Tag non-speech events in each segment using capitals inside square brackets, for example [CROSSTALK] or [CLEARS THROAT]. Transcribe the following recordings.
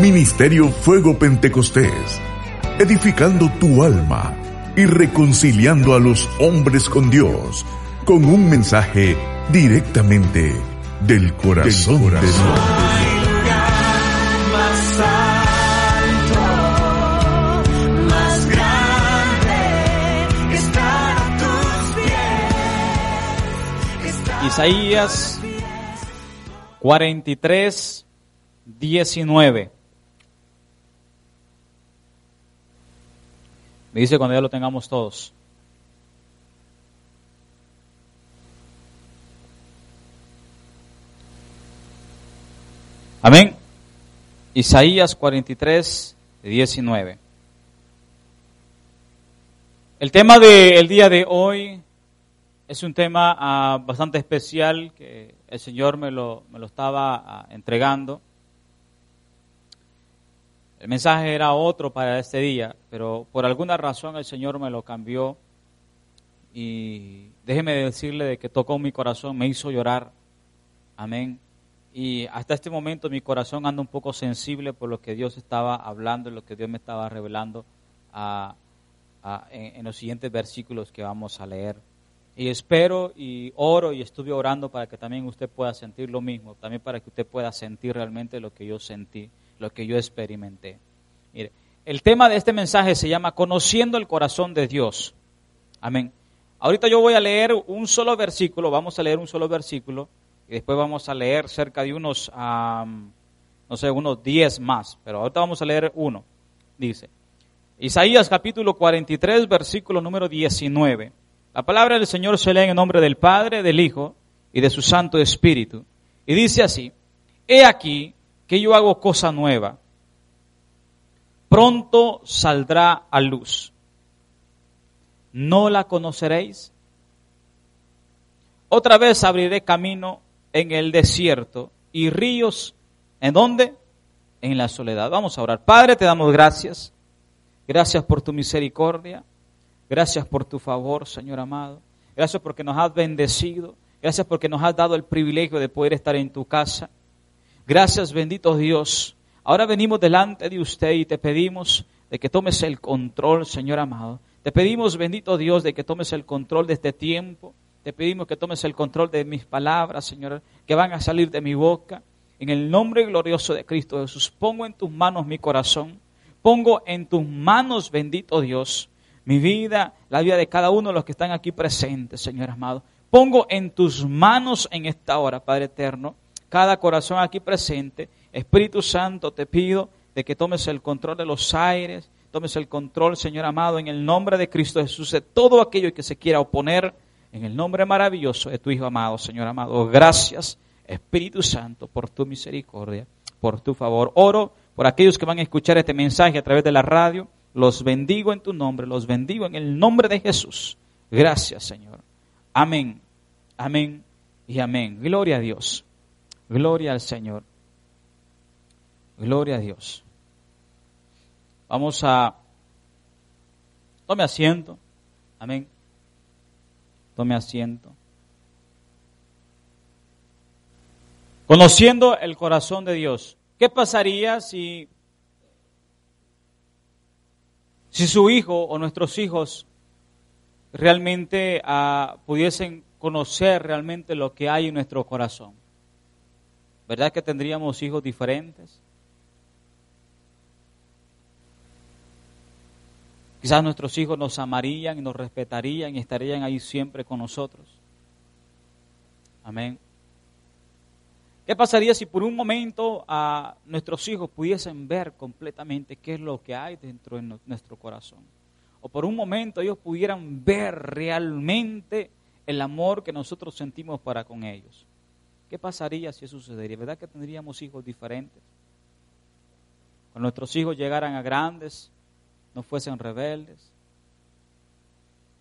Ministerio Fuego Pentecostés, edificando tu alma y reconciliando a los hombres con Dios, con un mensaje directamente del corazón, de Dios. Isaías 43, 19. Me dice cuando ya lo tengamos todos. Amén. Isaías 43, 19. El tema del día de hoy es un tema ah, bastante especial que el Señor me lo, me lo estaba ah, entregando. El mensaje era otro para este día, pero por alguna razón el Señor me lo cambió y déjeme decirle de que tocó mi corazón, me hizo llorar. Amén. Y hasta este momento mi corazón anda un poco sensible por lo que Dios estaba hablando lo que Dios me estaba revelando en los siguientes versículos que vamos a leer. Y espero y oro y estuve orando para que también usted pueda sentir lo mismo, también para que usted pueda sentir realmente lo que yo sentí lo que yo experimenté. Mire, el tema de este mensaje se llama Conociendo el corazón de Dios. Amén. Ahorita yo voy a leer un solo versículo, vamos a leer un solo versículo y después vamos a leer cerca de unos, no sé, unos 10 más, pero ahorita vamos a leer uno. Dice, Isaías capítulo 43, versículo número 19. La palabra del Señor se lee en el nombre del Padre, del Hijo y de su Santo Espíritu. Y dice así, He aquí, que yo hago cosa nueva. Pronto saldrá a luz. ¿No la conoceréis? Otra vez abriré camino en el desierto y ríos, ¿en dónde? En la soledad. Vamos a orar. Padre, te damos gracias. Gracias por tu misericordia. Gracias por tu favor, Señor amado. Gracias porque nos has bendecido. Gracias porque nos has dado el privilegio de poder estar en tu casa. Gracias, bendito Dios. Ahora venimos delante de usted y te pedimos de que tomes el control, Señor amado. Te pedimos, bendito Dios, de que tomes el control de este tiempo. Te pedimos que tomes el control de mis palabras, Señor, que van a salir de mi boca. En el nombre glorioso de Cristo Jesús, pongo en tus manos mi corazón. Pongo en tus manos, bendito Dios, mi vida, la vida de cada uno de los que están aquí presentes, Señor amado. Pongo en tus manos en esta hora, Padre eterno, cada corazón aquí presente. Espíritu Santo, te pido de que tomes el control de los aires, tomes el control, Señor amado, en el nombre de Cristo Jesús, de todo aquello que se quiera oponer, en el nombre maravilloso de tu Hijo amado, Señor amado. Gracias, Espíritu Santo, por tu misericordia, por tu favor. Oro por aquellos que van a escuchar este mensaje a través de la radio. Los bendigo en tu nombre, los bendigo en el nombre de Jesús. Gracias, Señor. Amén, amén y amén. Gloria a Dios. Gloria al Señor. Gloria a Dios. Vamos a... Tome asiento. Amén. Tome asiento. Conociendo el corazón de Dios. ¿Qué pasaría si, si su hijo o nuestros hijos realmente uh, pudiesen conocer realmente lo que hay en nuestro corazón? ¿Verdad que tendríamos hijos diferentes? Quizás nuestros hijos nos amarían y nos respetarían y estarían ahí siempre con nosotros. Amén. ¿Qué pasaría si por un momento a nuestros hijos pudiesen ver completamente qué es lo que hay dentro de nuestro corazón? O por un momento ellos pudieran ver realmente el amor que nosotros sentimos para con ellos. ¿Qué pasaría si eso sucedería? ¿Verdad que tendríamos hijos diferentes? Cuando nuestros hijos llegaran a grandes, no fuesen rebeldes.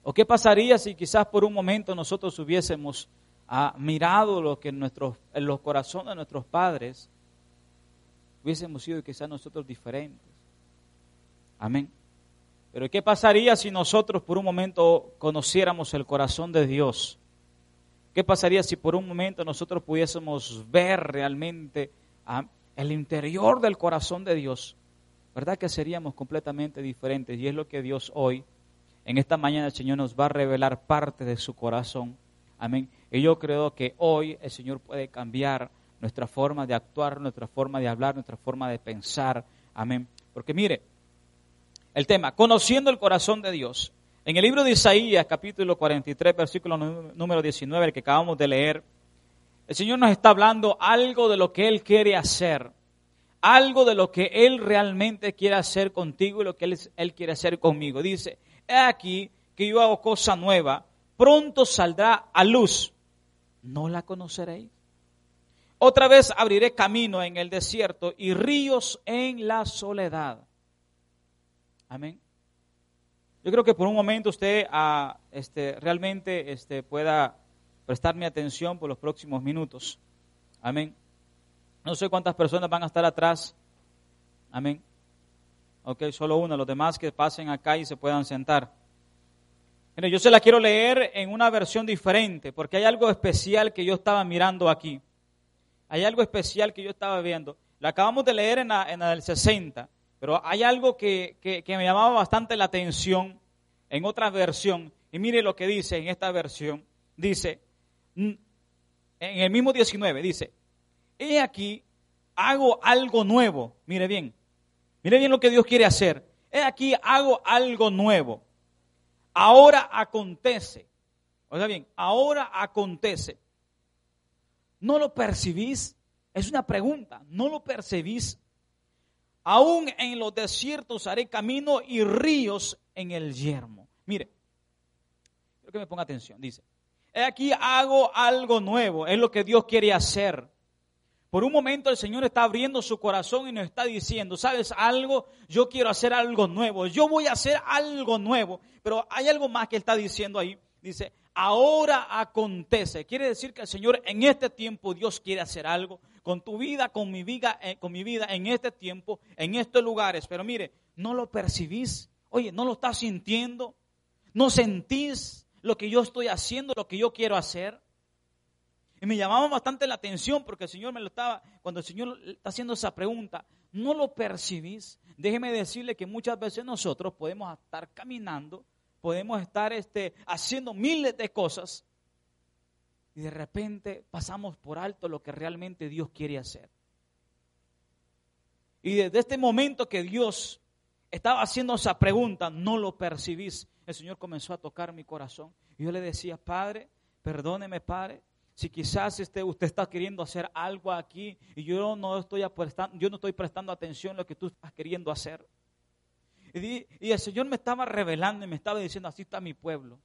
¿O qué pasaría si quizás por un momento nosotros hubiésemos ah, mirado lo que en, nuestros, en los corazones de nuestros padres hubiésemos sido quizás nosotros diferentes? Amén. Pero ¿qué pasaría si nosotros por un momento conociéramos el corazón de Dios? ¿Qué pasaría si por un momento nosotros pudiésemos ver realmente el interior del corazón de Dios, ¿verdad que seríamos completamente diferentes? Y es lo que Dios hoy, en esta mañana, el Señor nos va a revelar parte de su corazón. Amén. Y yo creo que hoy el Señor puede cambiar nuestra forma de actuar, nuestra forma de hablar, nuestra forma de pensar. Amén. Porque mire, el tema, conociendo el corazón de Dios. En el libro de Isaías, capítulo 43, versículo número 19, el que acabamos de leer, el Señor nos está hablando algo de lo que Él quiere hacer, algo de lo que Él realmente quiere hacer contigo y lo que Él, quiere hacer conmigo. Dice, he aquí que yo hago cosa nueva, pronto saldrá a luz, no la conoceréis. Otra vez abriré camino en el desierto y ríos en la soledad. Amén. Yo creo que por un momento usted ah, este, realmente este, pueda prestarme atención por los próximos minutos. Amén. No sé cuántas personas van a estar atrás. Amén. Ok, solo uno. Los demás que pasen acá y se puedan sentar. Mire, yo se la quiero leer en una versión diferente, porque hay algo especial que yo estaba mirando aquí. Hay algo especial que yo estaba viendo. La acabamos de leer en la, en del 60, pero hay algo que, que, me llamaba bastante la atención en otra versión. Y mire lo que dice en esta versión. Dice, en el mismo 19 dice, he aquí, hago algo nuevo. Mire bien, mire bien lo que Dios quiere hacer. He aquí, hago algo nuevo. Ahora acontece. Oiga bien, ahora acontece. ¿No lo percibís? Es una pregunta. ¿No lo percibís? Aún en los desiertos haré camino y ríos en el yermo. Mire, quiero que me ponga atención. Dice, aquí hago algo nuevo, es lo que Dios quiere hacer. Por un momento el Señor está abriendo su corazón y nos está diciendo, ¿sabes algo? Yo quiero hacer algo nuevo, yo voy a hacer algo nuevo. Pero hay algo más que está diciendo ahí. Dice, ahora acontece. Quiere decir que el Señor en este tiempo Dios quiere hacer algo con tu vida, con mi vida, eh, con mi vida en este tiempo, en estos lugares. Pero mire, no lo percibís. Oye, no lo estás sintiendo. No sentís lo que yo estoy haciendo, lo que yo quiero hacer. Y me llamaba bastante la atención porque el Señor me lo estaba, cuando el Señor está haciendo esa pregunta, ¿no lo percibís? Déjeme decirle que muchas veces nosotros podemos estar caminando, podemos estar este, haciendo miles de cosas y de repente pasamos por alto lo que realmente Dios quiere hacer. Y desde este momento que Dios estaba haciendo esa pregunta, no lo percibís el Señor comenzó a tocar mi corazón. Yo le decía, Padre, perdóneme, Padre, si quizás este, usted está queriendo hacer algo aquí y yo no estoy prestando, yo no estoy prestando atención a lo que tú estás queriendo hacer. Y el Señor me estaba revelando y me estaba diciendo, así está mi pueblo.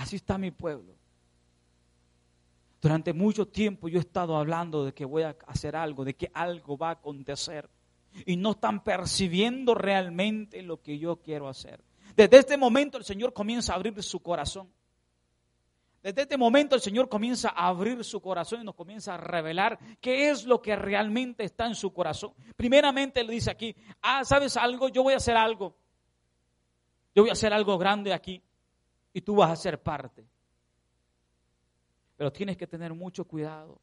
Así está mi pueblo. Durante mucho tiempo yo he estado hablando de que voy a hacer algo, de que algo va a acontecer y no están percibiendo realmente lo que yo quiero hacer. Desde este momento el Señor comienza a abrir su corazón. Desde este momento el Señor comienza a abrir su corazón y nos comienza a revelar qué es lo que realmente está en su corazón. Primeramente le dice aquí, ah, ¿sabes algo? Yo voy a hacer algo. Yo voy a hacer algo grande aquí y tú vas a ser parte. Pero tienes que tener mucho cuidado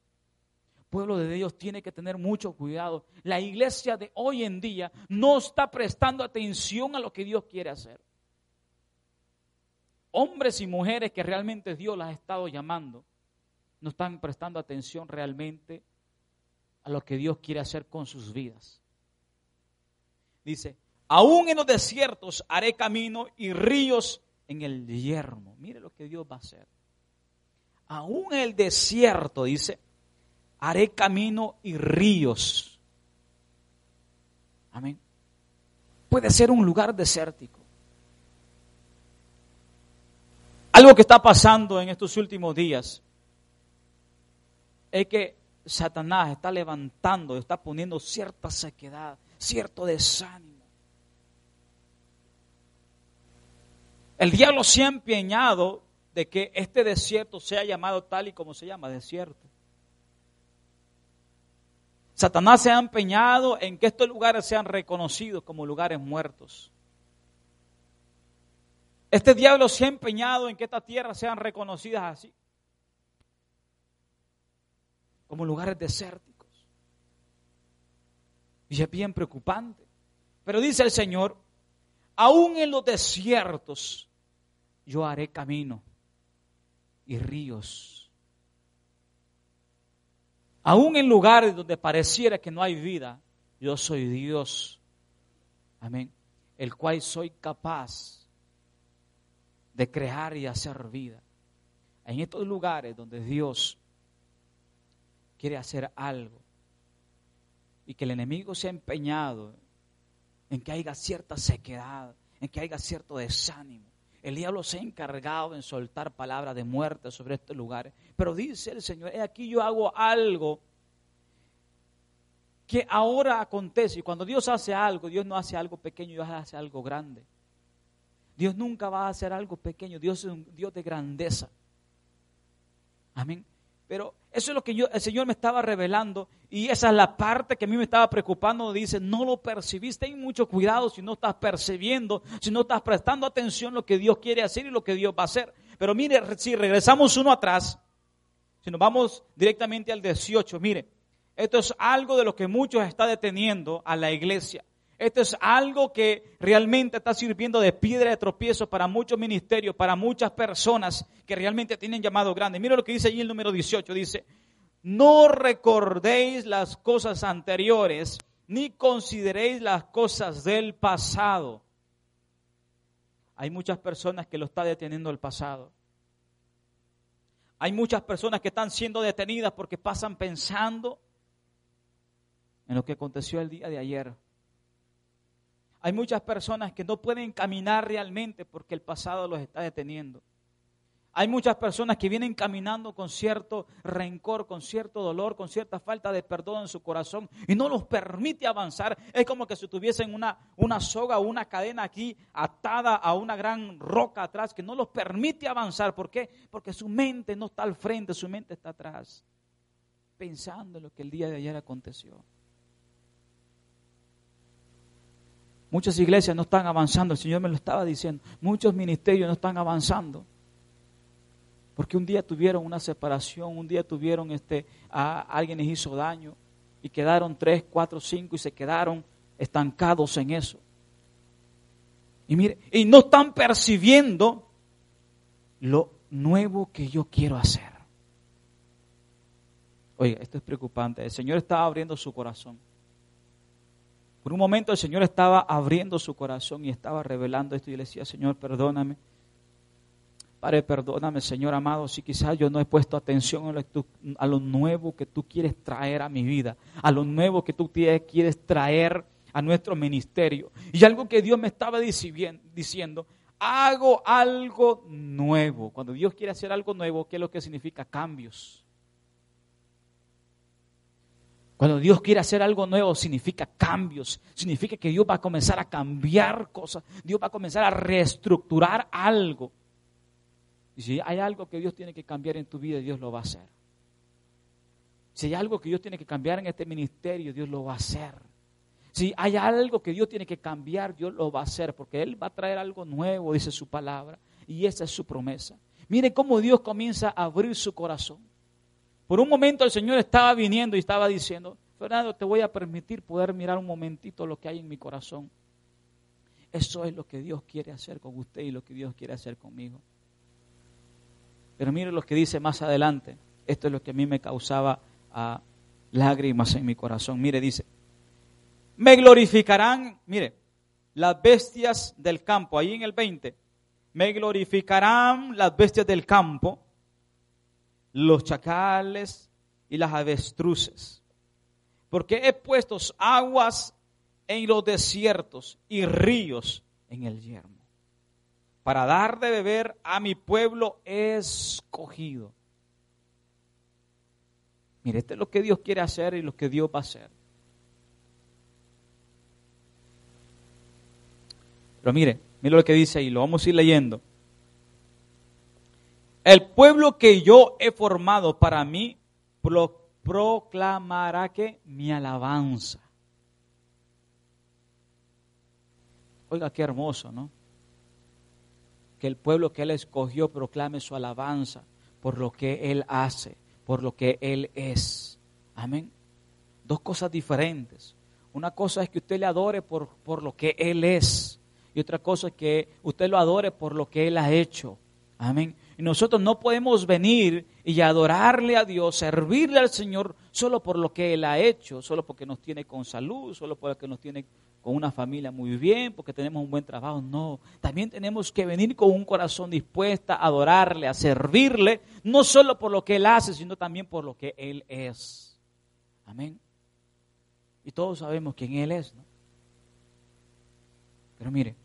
pueblo de Dios tiene que tener mucho cuidado. La iglesia de hoy en día no está prestando atención a lo que Dios quiere hacer. Hombres y mujeres que realmente Dios las ha estado llamando, no están prestando atención realmente a lo que Dios quiere hacer con sus vidas. Dice, aún en los desiertos haré camino y ríos en el yermo. Mire lo que Dios va a hacer. Aún en el desierto, dice, haré camino y ríos. Amén. Puede ser un lugar desértico. Algo que está pasando en estos últimos días es que Satanás está levantando, está poniendo cierta sequedad, cierto desánimo. El diablo se ha empeñado de que este desierto sea llamado tal y como se llama desierto. Satanás se ha empeñado en que estos lugares sean reconocidos como lugares muertos. Este diablo se ha empeñado en que estas tierras sean reconocidas así. como lugares desérticos. Y es bien preocupante. Pero dice el Señor, aún en los desiertos yo haré camino y ríos. Aún en lugares donde pareciera que no hay vida, yo soy Dios. Amén. El cual soy capaz de crear y hacer vida. En estos lugares donde Dios quiere hacer algo y que el enemigo se ha empeñado en que haya cierta sequedad, en que haya cierto desánimo. El diablo se ha encargado en soltar palabras de muerte sobre estos lugares. Pero dice el Señor, he aquí yo hago algo que ahora acontece. Y cuando Dios hace algo, Dios no hace algo pequeño, Dios hace algo grande. Dios nunca va a hacer algo pequeño, Dios es un Dios de grandeza. Amén. Pero eso es lo que yo, el Señor me estaba revelando y esa es la parte que a mí me estaba preocupando. Dice, no lo percibiste, ten mucho cuidado si no estás percibiendo, si no estás prestando atención lo que Dios quiere hacer y lo que Dios va a hacer. Pero mire, si regresamos uno atrás, si nos vamos directamente al 18, mire, esto es algo de lo que muchos está deteniendo a la iglesia. Esto es algo que realmente está sirviendo de piedra de tropiezo para muchos ministerios, para muchas personas que realmente tienen llamado grande. Mira lo que dice allí el número 18. Dice, no recordéis las cosas anteriores, ni consideréis las cosas del pasado. Hay muchas personas que lo está deteniendo el pasado. Hay muchas personas que están siendo detenidas porque pasan pensando en lo que aconteció el día de ayer hay muchas personas que no pueden caminar realmente porque el pasado los está deteniendo. Hay muchas personas que vienen caminando con cierto rencor, con cierto dolor, con cierta falta de perdón en su corazón y no los permite avanzar. Es como que si tuviesen una, una soga o una cadena aquí atada a una gran roca atrás que no los permite avanzar. ¿Por qué? Porque su mente no está al frente, su mente está atrás, pensando en lo que el día de ayer aconteció. Muchas iglesias no están avanzando, el Señor me lo estaba diciendo. Muchos ministerios no están avanzando. Porque un día tuvieron una separación, un día tuvieron este, a alguien les hizo daño y quedaron tres, cuatro, cinco y se quedaron estancados en eso. Y mire, y no están percibiendo lo nuevo que yo quiero hacer. Oiga, esto es preocupante. El Señor estaba abriendo su corazón. Por un momento el Señor estaba abriendo su corazón y estaba revelando esto y le decía, Señor, perdóname. Padre, perdóname, Señor amado, si quizás yo no he puesto atención a lo, nuevo que tú quieres traer a mi vida, a lo nuevo que tú quieres traer a nuestro ministerio. Y algo que Dios me estaba diciendo, hago algo nuevo. Cuando Dios quiere hacer algo nuevo, ¿qué es lo que significa? Cambios. Cuando Dios quiere hacer algo nuevo, significa cambios, significa que Dios va a comenzar a cambiar cosas, Dios va a comenzar a reestructurar algo. Y si hay algo que Dios tiene que cambiar en tu vida, Dios lo va a hacer. Si hay algo que Dios tiene que cambiar en este ministerio, Dios lo va a hacer. Si hay algo que Dios tiene que cambiar, Dios lo va a hacer, porque Él va a traer algo nuevo, dice su palabra, y esa es su promesa. Mire cómo Dios comienza a abrir su corazón. Por un momento el Señor estaba viniendo y estaba diciendo, Fernando, te voy a permitir poder mirar un momentito lo que hay en mi corazón. Eso es lo que Dios quiere hacer con usted y lo que Dios quiere hacer conmigo. Pero mire lo que dice más adelante. Esto es lo que a mí me causaba ah, lágrimas en mi corazón. Mire, dice, me glorificarán, mire, las bestias del campo, ahí en el 20, me glorificarán las bestias del campo los chacales y las avestruces. Porque he puesto aguas en los desiertos y ríos en el yermo, para dar de beber a mi pueblo escogido. Mire, esto es lo que Dios quiere hacer y lo que Dios va a hacer. Pero mire, mire lo que dice ahí, lo vamos a ir leyendo. El pueblo que yo he formado para mí proclamará que mi alabanza. Oiga, qué hermoso, ¿no? Que el pueblo que Él escogió proclame su alabanza por lo que Él hace, por lo que Él es. Amén. Dos cosas diferentes. Una cosa es que usted le adore por, por lo que Él es. Y otra cosa es que usted lo adore por lo que Él ha hecho. Amén. Y nosotros no podemos venir y adorarle a Dios, servirle al Señor solo por lo que Él ha hecho, solo porque nos tiene con salud, solo porque nos tiene con una familia muy bien, porque tenemos un buen trabajo. No, también tenemos que venir con un corazón dispuesto a adorarle, a servirle, no solo por lo que Él hace, sino también por lo que Él es. Amén. Y todos sabemos quién Él es, ¿no? Pero mire,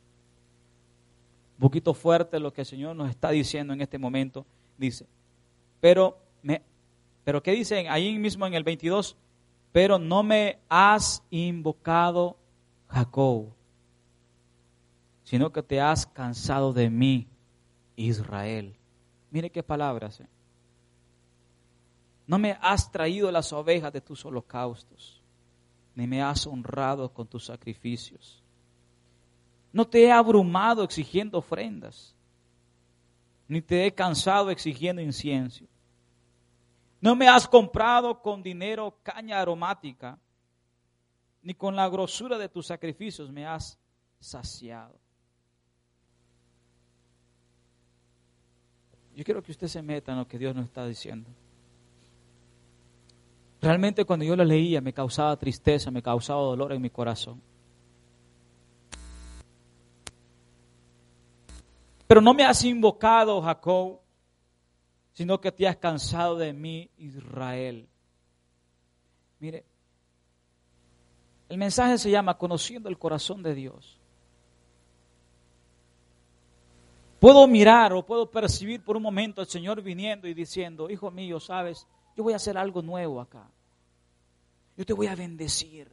un poquito fuerte lo que el Señor nos está diciendo en este momento. Dice, pero, me, pero ¿qué dice ahí mismo en el 22? Pero no me has invocado, Jacob, sino que te has cansado de mí, Israel. Mire qué palabras. ¿eh? No me has traído las ovejas de tus holocaustos ni me has honrado con tus sacrificios. No te he abrumado exigiendo ofrendas, ni te he cansado exigiendo incienso. No me has comprado con dinero caña aromática, ni con la grosura de tus sacrificios me has saciado. Yo quiero que usted se meta en lo que Dios nos está diciendo. Realmente cuando yo lo leía me causaba tristeza, me causaba dolor en mi corazón. Pero no me has invocado, Jacob, sino que te has cansado de mí, Israel. Mire, el mensaje se llama Conociendo el corazón de Dios. Puedo mirar o puedo percibir por un momento al Señor viniendo y diciendo, hijo mío, sabes, yo voy a hacer algo nuevo acá. Yo te voy a bendecir.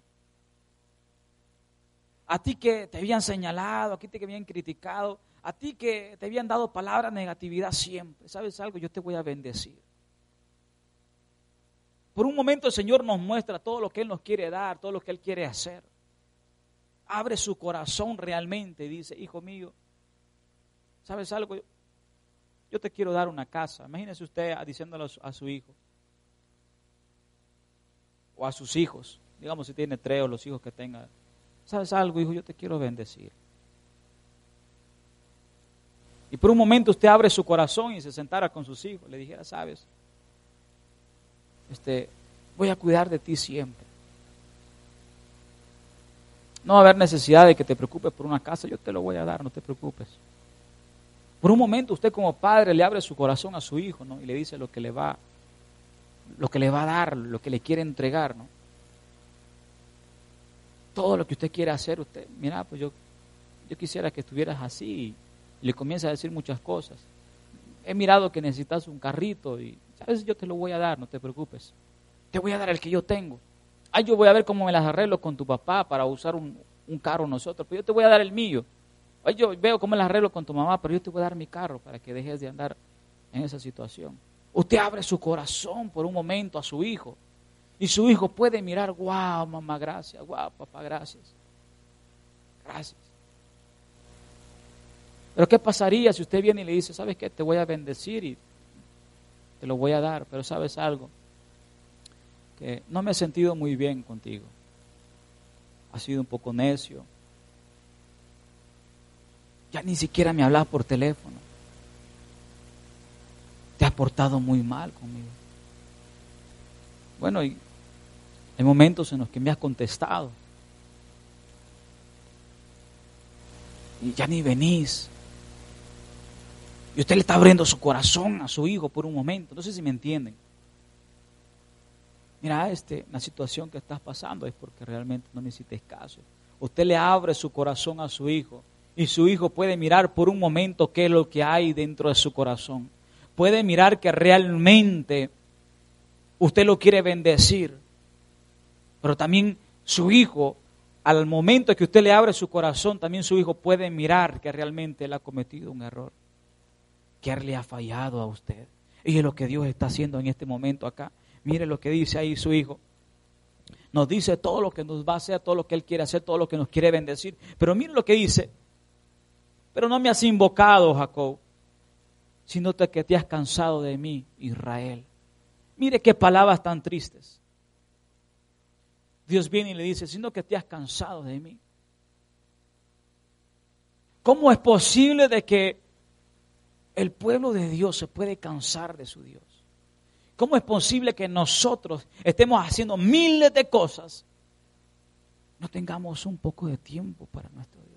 A ti que te habían señalado, a ti que te habían criticado, a ti que te habían dado palabras negatividad siempre. ¿Sabes algo? Yo te voy a bendecir. Por un momento el Señor nos muestra todo lo que Él nos quiere dar, todo lo que Él quiere hacer. Abre su corazón realmente y dice, hijo mío, ¿sabes algo? Yo te quiero dar una casa. Imagínese usted diciéndolo a su hijo o a sus hijos, digamos si tiene tres o los hijos que tenga, ¿sabes algo, hijo? Yo te quiero bendecir. Y por un momento usted abre su corazón y se sentara con sus hijos, le dijera, sabes, este, voy a cuidar de ti siempre. No va a haber necesidad de que te preocupes por una casa, yo te lo voy a dar, no te preocupes. Por un momento usted como padre le abre su corazón a su hijo, ¿no? Y le dice lo que le va lo que le va a dar, lo que le quiere entregar, ¿no? Todo lo que usted quiere hacer, usted, mira, pues yo, yo quisiera que estuvieras así le comienza a decir muchas cosas. He mirado que necesitas un carrito y, ¿sabes? Yo te lo voy a dar, no te preocupes. Te voy a dar el que yo tengo. Ay, yo voy a ver cómo me las arreglo con tu papá para usar un, carro nosotros, pero yo te voy a dar el mío. Ay, yo veo cómo me las arreglo con tu mamá, pero yo te voy a dar mi carro para que dejes de andar en esa situación. Usted abre su corazón por un momento a su hijo. Y su hijo puede mirar, wow, mamá, gracias, wow, papá, gracias. Gracias. Pero ¿qué pasaría si usted viene y le dice, sabes qué, te voy a bendecir y te lo voy a dar, pero sabes algo? Que no me he sentido muy bien contigo. Ha sido un poco necio. Ya ni siquiera me hablas por teléfono te has portado muy mal conmigo. Bueno, y hay momentos en los que me has contestado. Y ya ni venís. Y usted le está abriendo su corazón a su hijo por un momento. No sé si me entienden. Mira, este, la situación que estás pasando es porque realmente no necesites caso. Usted le abre su corazón a su hijo y su hijo puede mirar por un momento qué es lo que hay dentro de su corazón puede mirar que realmente usted lo quiere bendecir, pero también su hijo, al momento que usted le abre su corazón, también su hijo puede mirar que realmente él ha cometido un error, que le ha fallado a usted. Y es lo que Dios está haciendo en este momento acá. Mire lo que dice ahí su hijo. Nos dice todo lo que nos va a hacer, todo lo que Él quiere hacer, todo lo que nos quiere bendecir. Pero mire lo que dice. Pero no me has invocado, Jacob sino que te has cansado de mí, Israel. Mire qué palabras tan tristes. Dios viene y le dice, sino que te has cansado de mí. ¿Cómo es posible de que el pueblo de Dios se puede cansar de su Dios? ¿Cómo es posible que nosotros estemos haciendo miles de cosas, no tengamos un poco de tiempo para nuestro Dios?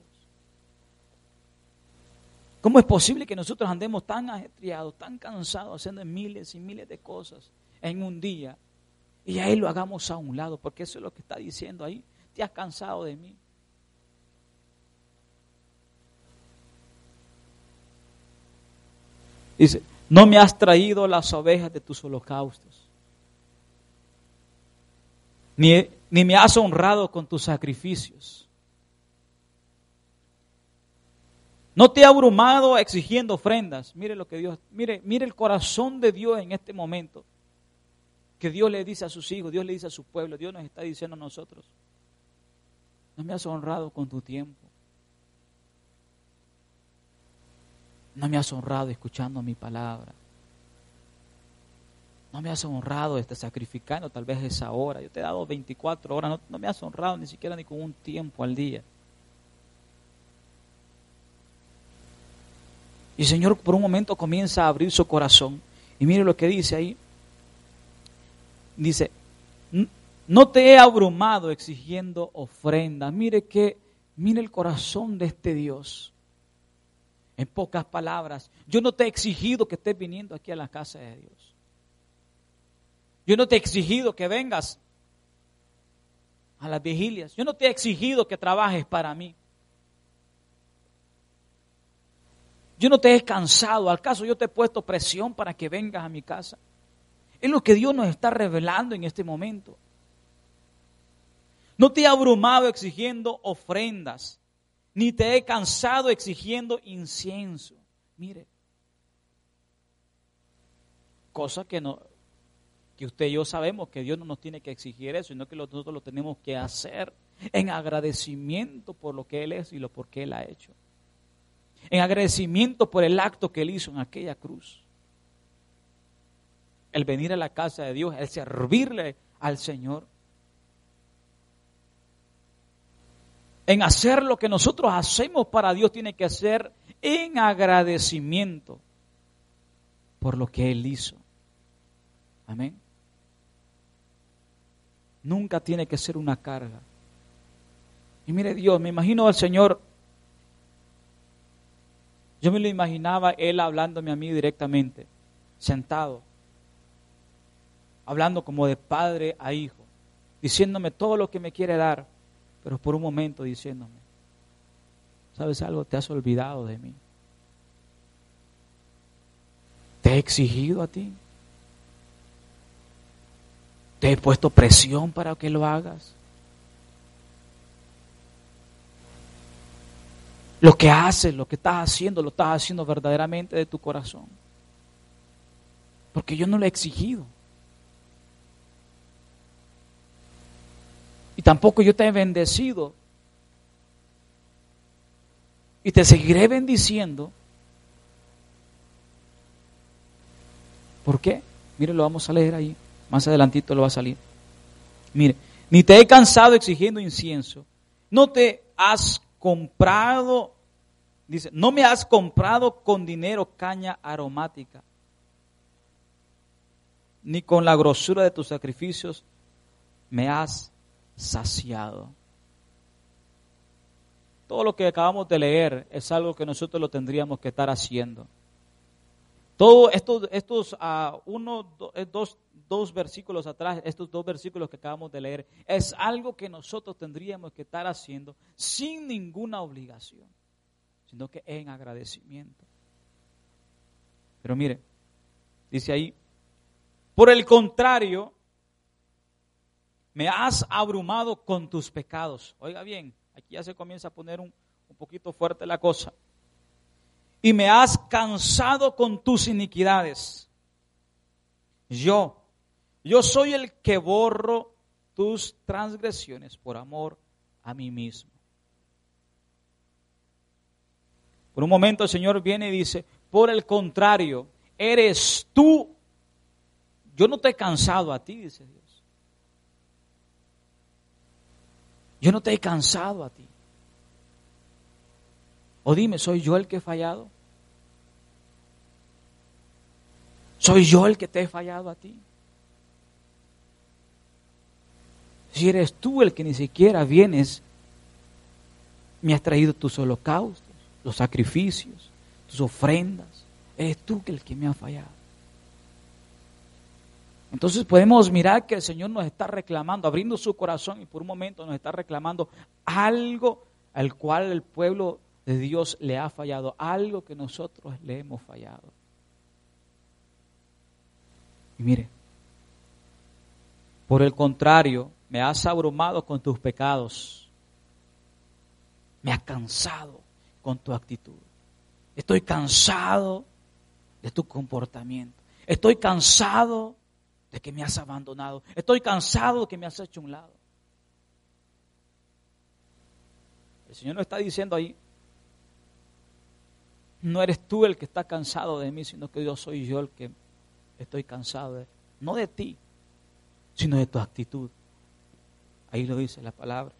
¿Cómo es posible que nosotros andemos tan ajetreados, tan cansados, haciendo miles y miles de cosas en un día y ahí lo hagamos a un lado? Porque eso es lo que está diciendo ahí. Te has cansado de mí. Dice, no me has traído las ovejas de tus holocaustos, ni, ni me has honrado con tus sacrificios. No te ha abrumado exigiendo ofrendas. Mire lo que Dios, mire, mire el corazón de Dios en este momento. Que Dios le dice a sus hijos, Dios le dice a su pueblo, Dios nos está diciendo a nosotros. No me has honrado con tu tiempo. No me has honrado escuchando mi palabra. No me has honrado este, sacrificando tal vez esa hora. Yo te he dado 24 horas. No, me has honrado ni siquiera ni con un tiempo al día. Y el Señor por un momento comienza a abrir su corazón. Y mire lo que dice ahí. Dice, no te he abrumado exigiendo ofrendas. Mire que, mire el corazón de este Dios. En pocas palabras, yo no te he exigido que estés viniendo aquí a la casa de Dios. Yo no te he exigido que vengas a las vigilias. Yo no te he exigido que trabajes para mí. Yo no te he cansado, al caso yo te he puesto presión para que vengas a mi casa. Es lo que Dios nos está revelando en este momento. No te he abrumado exigiendo ofrendas, ni te he cansado exigiendo incienso. Mire, cosa que no que usted y yo sabemos que Dios no nos tiene que exigir eso, sino que nosotros lo tenemos que hacer en agradecimiento por lo que Él es y lo por qué Él ha hecho en agradecimiento por el acto que él hizo en aquella cruz. El venir a la casa de Dios, el servirle al Señor. En hacer lo que nosotros hacemos para Dios tiene que ser en agradecimiento por lo que Él hizo. Amén. Nunca tiene que ser una carga. Y mire Dios, me imagino al Señor yo me lo imaginaba él hablándome a mí directamente, sentado, hablando como de padre a hijo, diciéndome todo lo que me quiere dar, pero por un momento diciéndome, ¿sabes algo? Te has olvidado de mí. Te he exigido a ti. Te he puesto presión para que lo hagas. Lo que haces, lo que estás haciendo, lo estás haciendo verdaderamente de tu corazón. Porque yo no lo he exigido. Tampoco yo te he bendecido. Y te seguiré bendiciendo. ¿Por qué? Mire, lo vamos a leer ahí. Más adelantito lo va a salir. Mire, ni te he cansado exigiendo incienso. No te has comprado, dice, no me has comprado con dinero caña aromática, ni con la grosura de tus sacrificios me has saciado. Todo lo que acabamos de leer es algo que nosotros lo tendríamos que estar haciendo. Todo estos, estos uh, uno, dos, dos versículos atrás, estos dos versículos que acabamos de leer, es algo que nosotros tendríamos que estar haciendo sin ninguna obligación, sino que en agradecimiento. Pero mire, dice ahí, por el contrario, me has abrumado con tus pecados. Oiga bien, aquí ya se comienza a poner un, poquito fuerte la cosa. Y me has cansado con tus iniquidades. Yo, yo soy el que borro tus transgresiones por amor a mí mismo. Por un momento el Señor viene y dice, por el contrario, eres tú. Yo no te he cansado a ti, dice Dios. Yo no te he cansado a ti. O dime, ¿soy yo el que he fallado? ¿Soy yo el que te he fallado a ti? Si eres tú el que ni siquiera vienes, me has traído tus holocaustos, los sacrificios, tus ofrendas, eres tú el que me ha fallado. Entonces podemos mirar que el Señor nos está reclamando, abriendo su corazón y por un momento nos está reclamando algo al cual el pueblo de Dios le ha fallado, algo que nosotros le hemos fallado. Y mire, por el contrario, me has abrumado con tus pecados. Me has cansado con tu actitud. Estoy cansado de tu comportamiento. Estoy cansado de que me has abandonado. Estoy cansado de que me has hecho un lado. El Señor no está diciendo ahí, no eres tú el que está cansado de mí, sino que yo soy yo el que estoy cansado de, no de ti, sino de tu actitud. Ahí lo dice la palabra.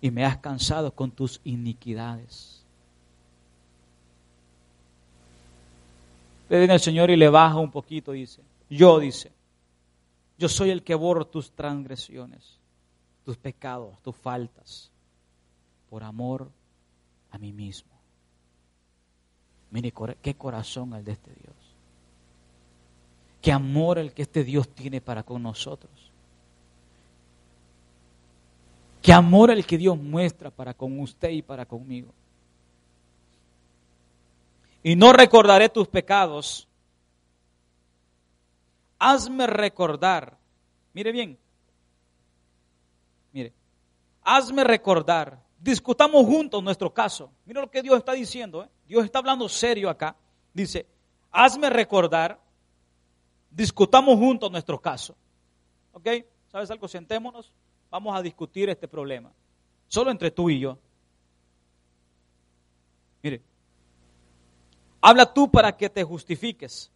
Y me has cansado con tus iniquidades. Le viene el Señor y le baja un poquito, dice. Yo, dice. Yo soy el que borro tus transgresiones, tus pecados, tus faltas, por amor a mí mismo. Mire qué corazón el de este Dios. Qué amor el que este Dios tiene para con nosotros. Qué amor el que Dios muestra para con usted y para conmigo. Y no recordaré tus pecados. Hazme recordar. Mire bien. Mire. Hazme recordar. Discutamos juntos nuestro caso. Mira lo que Dios está diciendo. ¿eh? Dios está hablando serio acá. Dice, hazme recordar. Discutamos juntos nuestro caso. ¿Ok? ¿Sabes algo? Sentémonos vamos a discutir este problema. Solo entre tú y yo. Mire, habla tú para que te justifiques.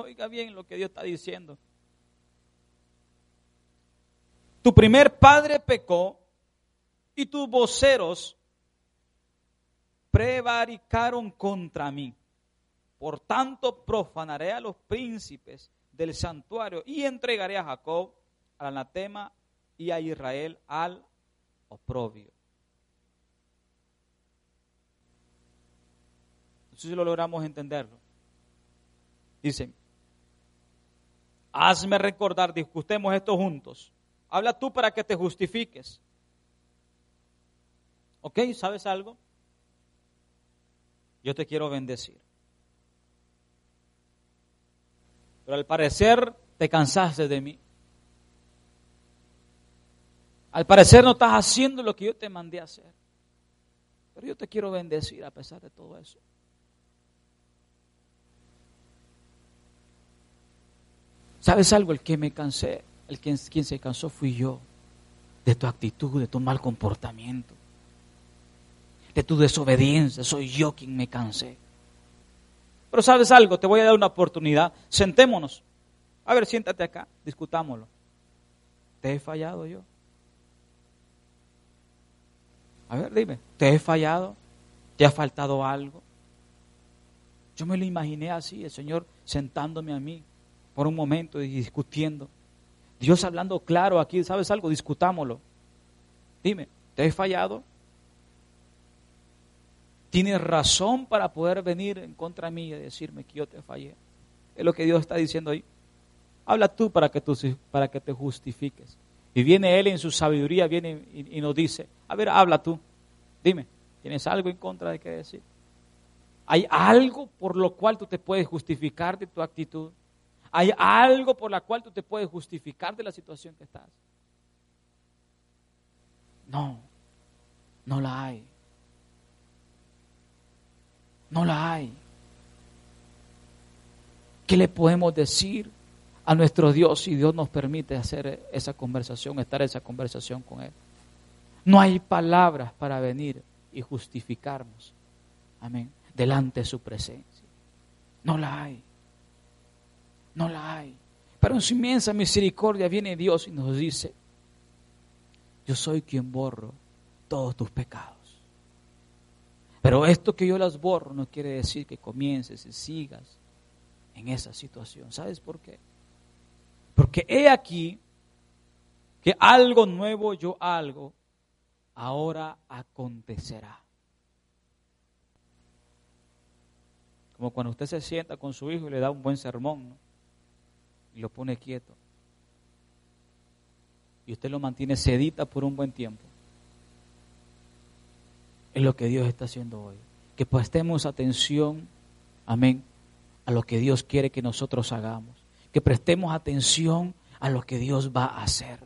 Oiga bien lo que Dios está diciendo. Tu primer padre pecó y tus voceros prevaricaron contra mí. Por tanto, profanaré a los príncipes del santuario y entregaré a Jacob al anatema y a Israel al oprobio. No sé si lo logramos entenderlo. Dicen, hazme recordar, discutemos esto juntos. Habla tú para que te justifiques. ¿Ok? ¿Sabes algo? Yo te quiero bendecir. Pero al parecer te cansaste de mí. Al parecer no estás haciendo lo que yo te mandé a hacer. Pero yo te quiero bendecir a pesar de todo eso. ¿Sabes algo? El que me cansé, el quien, quien se cansó fui yo. De tu actitud, de tu mal comportamiento. De tu desobediencia. Soy yo quien me cansé. Pero sabes algo, te voy a dar una oportunidad. Sentémonos. A ver, siéntate acá, discutámoslo. ¿Te he fallado yo? A ver, dime, ¿te he fallado? ¿Te ha faltado algo? Yo me lo imaginé así, el Señor sentándome a mí por un momento y discutiendo. Dios hablando claro aquí, ¿sabes algo? Discutámoslo. Dime, ¿te he fallado? ¿Tienes razón para poder venir en contra mí y decirme que yo te fallé? Es lo que Dios está diciendo ahí. Habla tú para que, tú, para que te justifiques. Y viene Él en su sabiduría, viene y, nos dice, a ver, habla tú, dime, ¿tienes algo en contra de qué decir? ¿Hay algo por lo cual tú te puedes justificar de tu actitud? ¿Hay algo por la cual tú te puedes justificar de la situación que estás? No, no la hay. No la hay. ¿Qué le podemos decir a nuestro Dios si Dios nos permite hacer esa conversación, estar esa conversación con Él. No hay palabras para venir y justificarnos. Amén. Delante de su presencia. No la hay. No la hay. Pero en su inmensa misericordia viene Dios y nos dice, yo soy quien borro todos tus pecados. Pero esto que yo las borro no quiere decir que comiences y sigas en esa situación. ¿Sabes por qué? Porque he aquí que algo nuevo yo algo ahora acontecerá. Como cuando usted se sienta con su hijo y le da un buen sermón y lo pone quieto. Y usted lo mantiene sedita por un buen tiempo. Es lo que Dios está haciendo hoy. Que prestemos atención, amén, a lo que Dios quiere que nosotros hagamos. Que prestemos atención a lo que Dios va a hacer.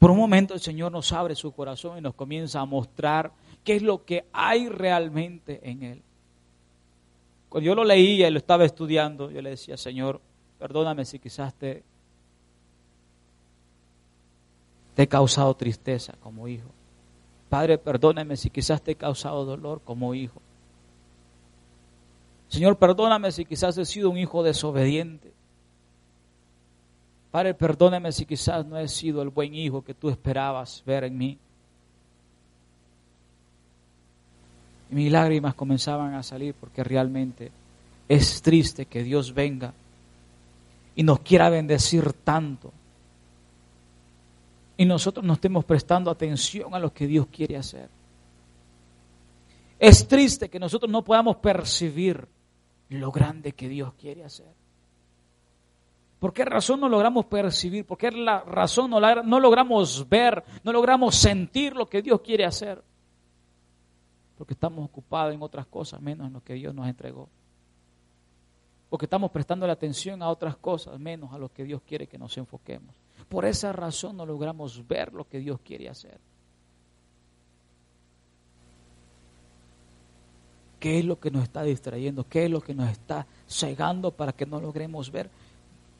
Por un momento el Señor nos abre su corazón y nos comienza a mostrar qué es lo que hay realmente en Él. Cuando yo lo leía y lo estaba estudiando, yo le decía, Señor, perdóname si quizás te, he causado tristeza como hijo. Padre, perdóname si quizás te he causado dolor como hijo. Señor, perdóname si quizás he sido un hijo desobediente. Padre, perdóname si quizás no he sido el buen hijo que tú esperabas ver en mí. Y mis lágrimas comenzaban a salir porque realmente es triste que Dios venga y nos quiera bendecir tanto. Y nosotros no estemos prestando atención a lo que Dios quiere hacer. Es triste que nosotros no podamos percibir lo grande que Dios quiere hacer. ¿Por qué razón no logramos percibir? ¿Por qué la razón no, no logramos ver, no logramos sentir lo que Dios quiere hacer? Porque estamos ocupados en otras cosas menos en lo que Dios nos entregó. Porque estamos prestando la atención a otras cosas menos a lo que Dios quiere que nos enfoquemos. Por esa razón no logramos ver lo que Dios quiere hacer. ¿Qué es lo que nos está distrayendo? ¿Qué es lo que nos está cegando para que no logremos ver?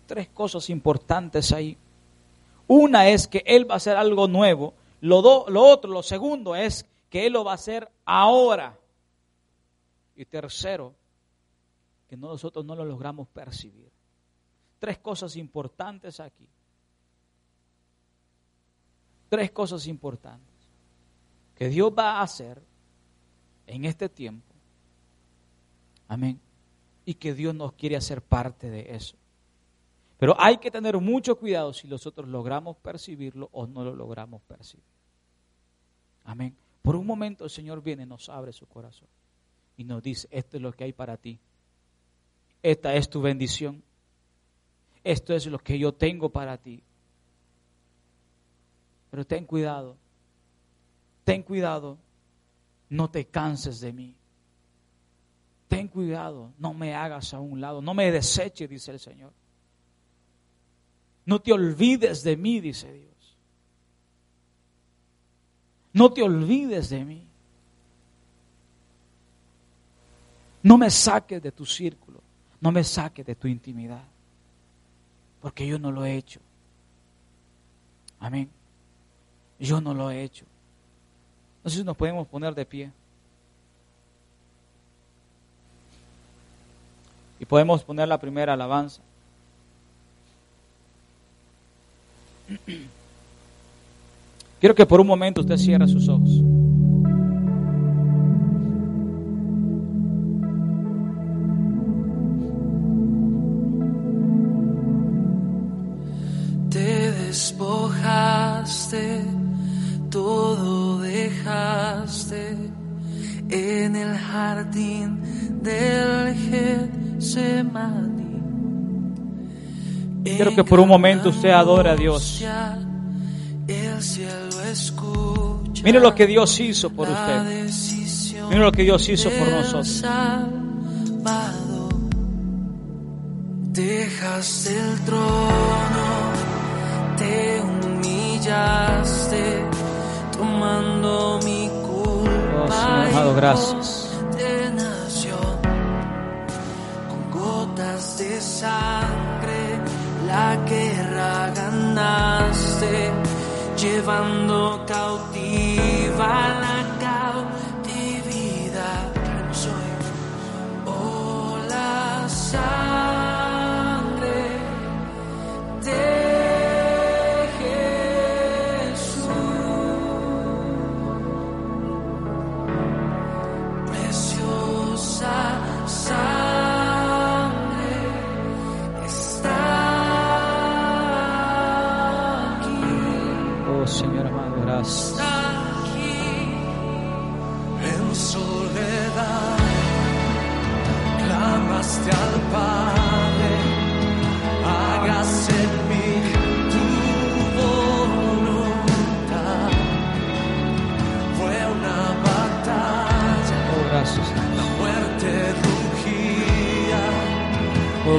Tres cosas importantes ahí. Una es que Él va a hacer algo nuevo. Lo, lo otro, lo segundo es que Él lo va a hacer ahora. Y tercero, que nosotros no lo logramos percibir. Tres cosas importantes aquí. Tres cosas importantes que Dios va a hacer en este tiempo. Amén. Y que Dios nos quiere hacer parte de eso. Pero hay que tener mucho cuidado si nosotros logramos percibirlo o no lo logramos percibir. Amén. Por un momento el Señor viene nos abre su corazón y nos dice, esto es lo que hay para ti. Esta es tu bendición. Esto es lo que yo tengo para ti. Pero ten cuidado. Ten cuidado. No te canses de mí. Ten cuidado. No me hagas a un lado. No me deseches, dice el Señor. No te olvides de mí, dice Dios. No te olvides de mí. No me saques de tu círculo. No me saques de tu intimidad. Porque yo no lo he hecho. Amén. Yo no lo he hecho. No sé si nos podemos poner de pie. Y podemos poner la primera alabanza. [CLEARS THROAT] Quiero que por un momento usted cierre sus ojos. En el jardín del Getsemaní. Quiero que por un momento usted adore a Dios. Mire lo que Dios hizo por usted. Mire lo que Dios hizo por nosotros. Dejaste el trono, amado, gracias. Con gotas de sangre, la guerra ganaste llevando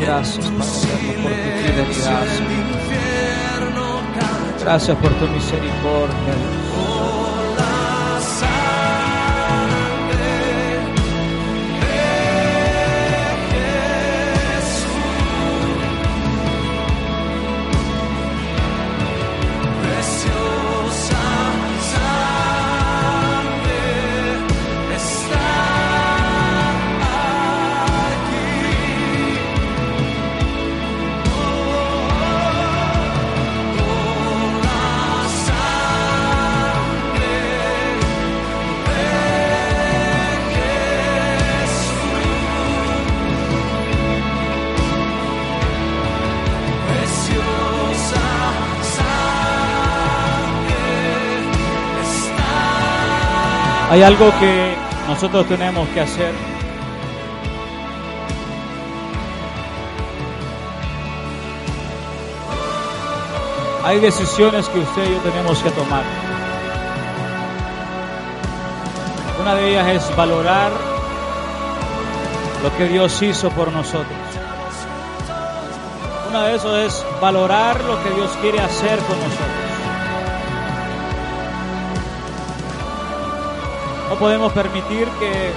Gracias, Padre eterno, por tu fidelidad. Gracias por tu misericordia. Hay algo que nosotros tenemos que hacer. Hay decisiones que usted y yo tenemos que tomar. Una de ellas es valorar lo que Dios hizo por nosotros. Una de esas es valorar lo que Dios quiere hacer con nosotros. Podemos permitir que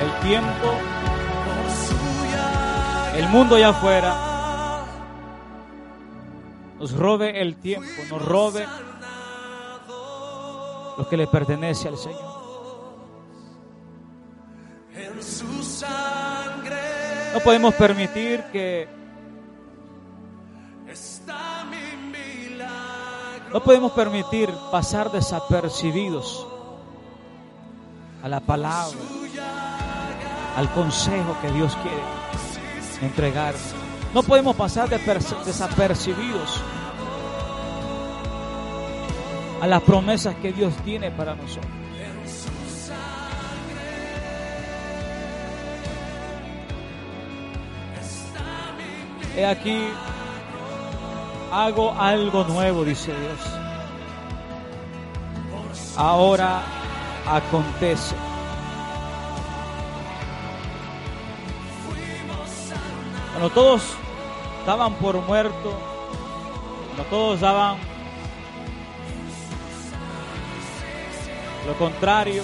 el tiempo, el mundo allá afuera, nos robe el tiempo, nos robe lo que le pertenece al Señor. No podemos permitir que, no podemos permitir pasar desapercibidos a la palabra, al consejo que Dios quiere entregar. No podemos pasar desapercibidos a las promesas que Dios tiene para nosotros. He aquí, hago algo nuevo, dice Dios. Ahora acontece. Cuando todos estaban por muerto, cuando todos daban lo contrario,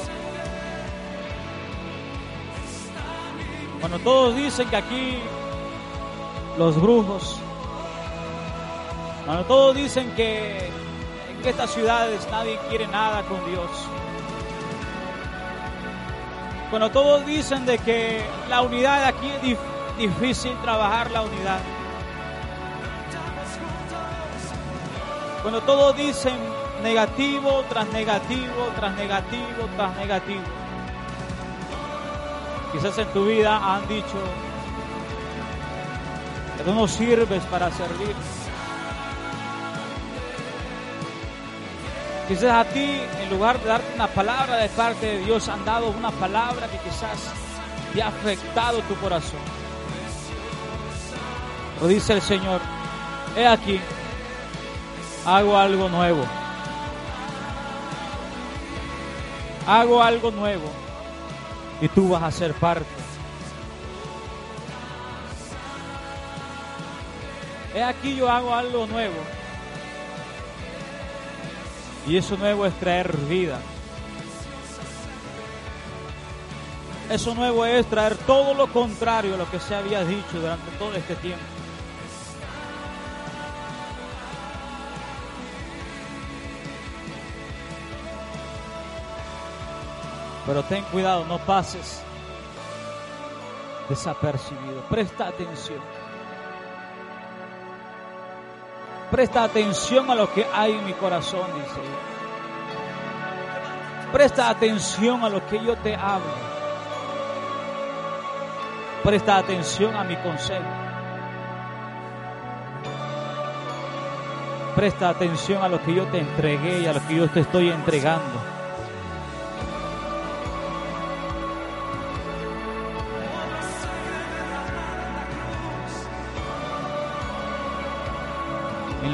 cuando todos dicen que aquí los brujos, cuando todos dicen que en estas ciudades nadie quiere nada con Dios, cuando todos dicen de que la unidad aquí es dif- difícil trabajar la unidad, cuando todos dicen negativo tras negativo tras negativo tras negativo, quizás en tu vida han dicho que tú no sirves para servir. Quizás a ti, en lugar de darte una palabra de parte de Dios, han dado una palabra que quizás te ha afectado tu corazón. Lo dice el Señor, he aquí, hago algo nuevo. Hago algo nuevo y tú vas a ser parte. He aquí yo hago algo nuevo. Y eso nuevo es traer vida. Eso nuevo es traer todo lo contrario a lo que se había dicho durante todo este tiempo. Pero ten cuidado, no pases desapercibido. Presta atención. Presta atención a lo que hay en mi corazón, dice. Presta atención a lo que yo te hablo. Presta atención a mi consejo. Presta atención a lo que yo te entregué y a lo que yo te estoy entregando.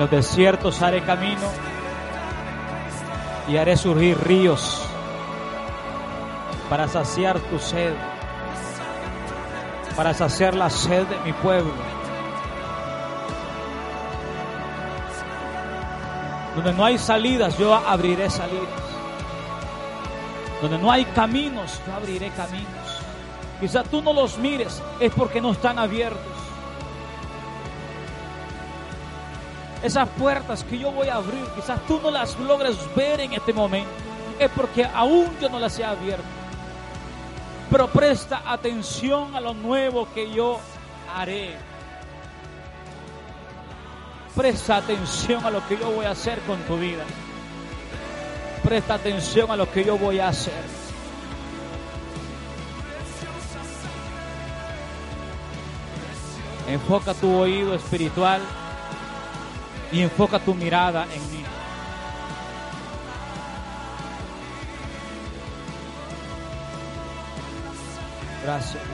Los desiertos haré camino y haré surgir ríos para saciar tu sed, para saciar la sed de mi pueblo. Donde no hay salidas, yo abriré salidas. Donde no hay caminos, yo abriré caminos. Quizás tú no los mires, es porque no están abiertos. Esas puertas que yo voy a abrir, quizás tú no las logres ver en este momento, es porque aún yo no las he abierto. Pero presta atención a lo nuevo que yo haré. Presta atención a lo que yo voy a hacer con tu vida. Presta atención a lo que yo voy a hacer. Enfoca tu oído espiritual y enfoca tu mirada en mí. Gracias Dios.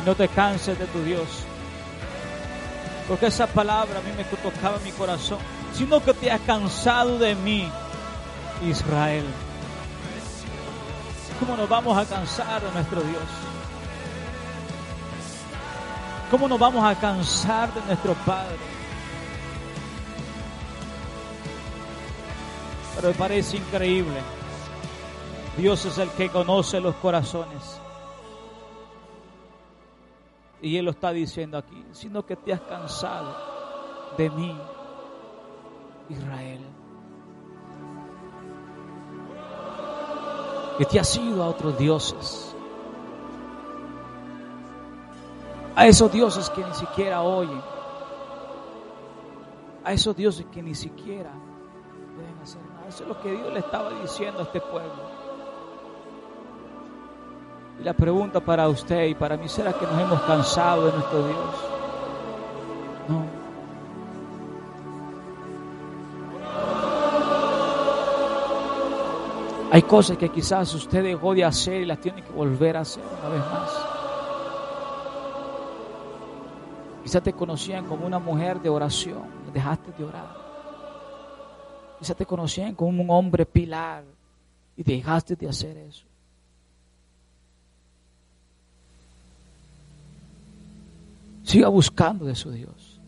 Y no te canses de tu Dios. Porque esa palabra a mí me tocaba mi corazón. Sino que te has cansado de mí, Israel. ¿Cómo nos vamos a cansar de nuestro Dios? ¿Cómo nos vamos a cansar de nuestro Padre? Pero me parece increíble. Dios es el que conoce los corazones. Y Él lo está diciendo aquí, sino que te has cansado de mí, Israel. Que te has ido a otros dioses. A esos dioses que ni siquiera oyen. A esos dioses que ni siquiera pueden hacer nada. Eso es lo que Dios le estaba diciendo a este pueblo. Y la pregunta para usted y para mí será que nos hemos cansado de nuestro Dios. No. Hay cosas que quizás usted dejó de hacer y las tiene que volver a hacer una vez más. Quizás te conocían como una mujer de oración, dejaste de orar. Quizás te conocían como un hombre pilar y dejaste de hacer eso. Siga buscando de su Dios.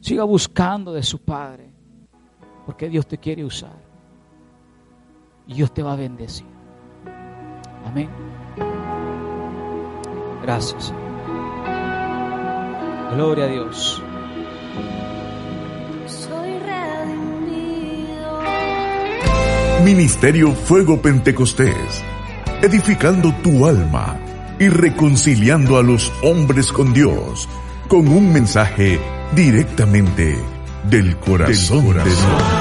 Siga buscando de su Padre. Porque Dios te quiere usar. Y Dios te va a bendecir. Amén. Gracias. Gloria a Dios. Soy redimido. Ministerio Fuego Pentecostés, edificando tu alma y reconciliando a los hombres con Dios, con un mensaje directamente del corazón, de Dios.